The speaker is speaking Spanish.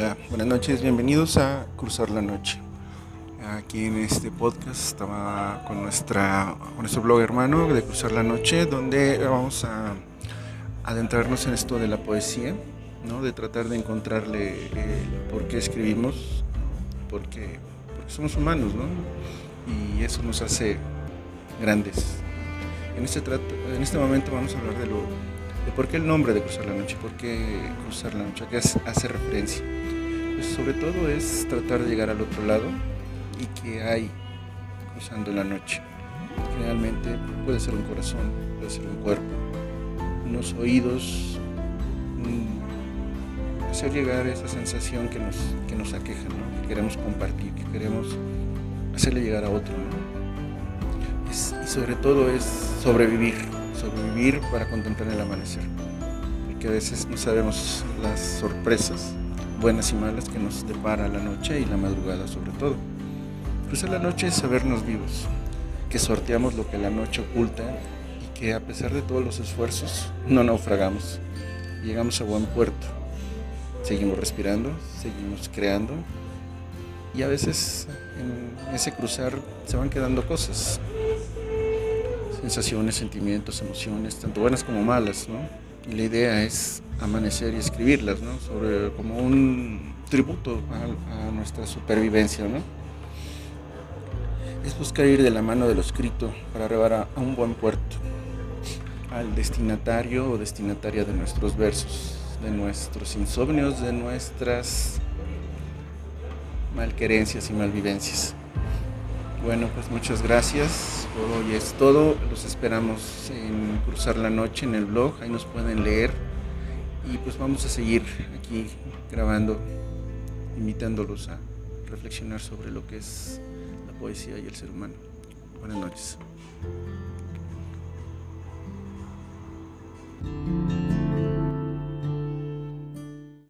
Hola, buenas noches, bienvenidos a Cruzar la Noche. Aquí en este podcast estaba con, nuestra, nuestro blog hermano de Cruzar la Noche, donde vamos a adentrarnos en esto de la poesía, ¿no? de tratar de encontrarle el por qué escribimos, porque, porque somos humanos, ¿no? y eso nos hace grandes. En este, en este momento vamos a hablar de lo por qué el nombre de Cruzar la Noche, por qué Cruzar la Noche, a qué hace referencia. Pues sobre todo es tratar de llegar al otro lado y que hay cruzando la noche. Generalmente puede ser un corazón, puede ser un cuerpo, unos oídos, mm, hacer llegar esa sensación que nos, que nos aqueja, que queremos compartir, que queremos hacerle llegar a otro. y sobre todo es sobrevivir, sobrevivir para contemplar el amanecer. Porque a veces no sabemos las sorpresas, buenas y malas, que nos depara la noche y la madrugada sobre todo. Cruzar la noche es sabernos vivos, que sorteamos lo que la noche oculta y que a pesar de todos los esfuerzos no naufragamos. Llegamos a buen puerto. Seguimos respirando, seguimos creando y a veces en ese cruzar se van quedando cosas, sensaciones, sentimientos, emociones, tanto buenas como malas, ¿no? Y la idea es amanecer y escribirlas, ¿no? Como un tributo a, nuestra supervivencia, ¿no? Es buscar ir de la mano de lo escrito para arribar a un buen puerto, al destinatario o destinataria de nuestros versos, de nuestros insomnios, de nuestras malquerencias y malvivencias. Bueno, pues muchas gracias. Hoy es todo. Los esperamos en Cruzar la Noche en el blog. Ahí nos pueden leer. Y pues vamos a seguir aquí grabando, invitándolos a reflexionar sobre lo que es la poesía y el ser humano. Buenas noches.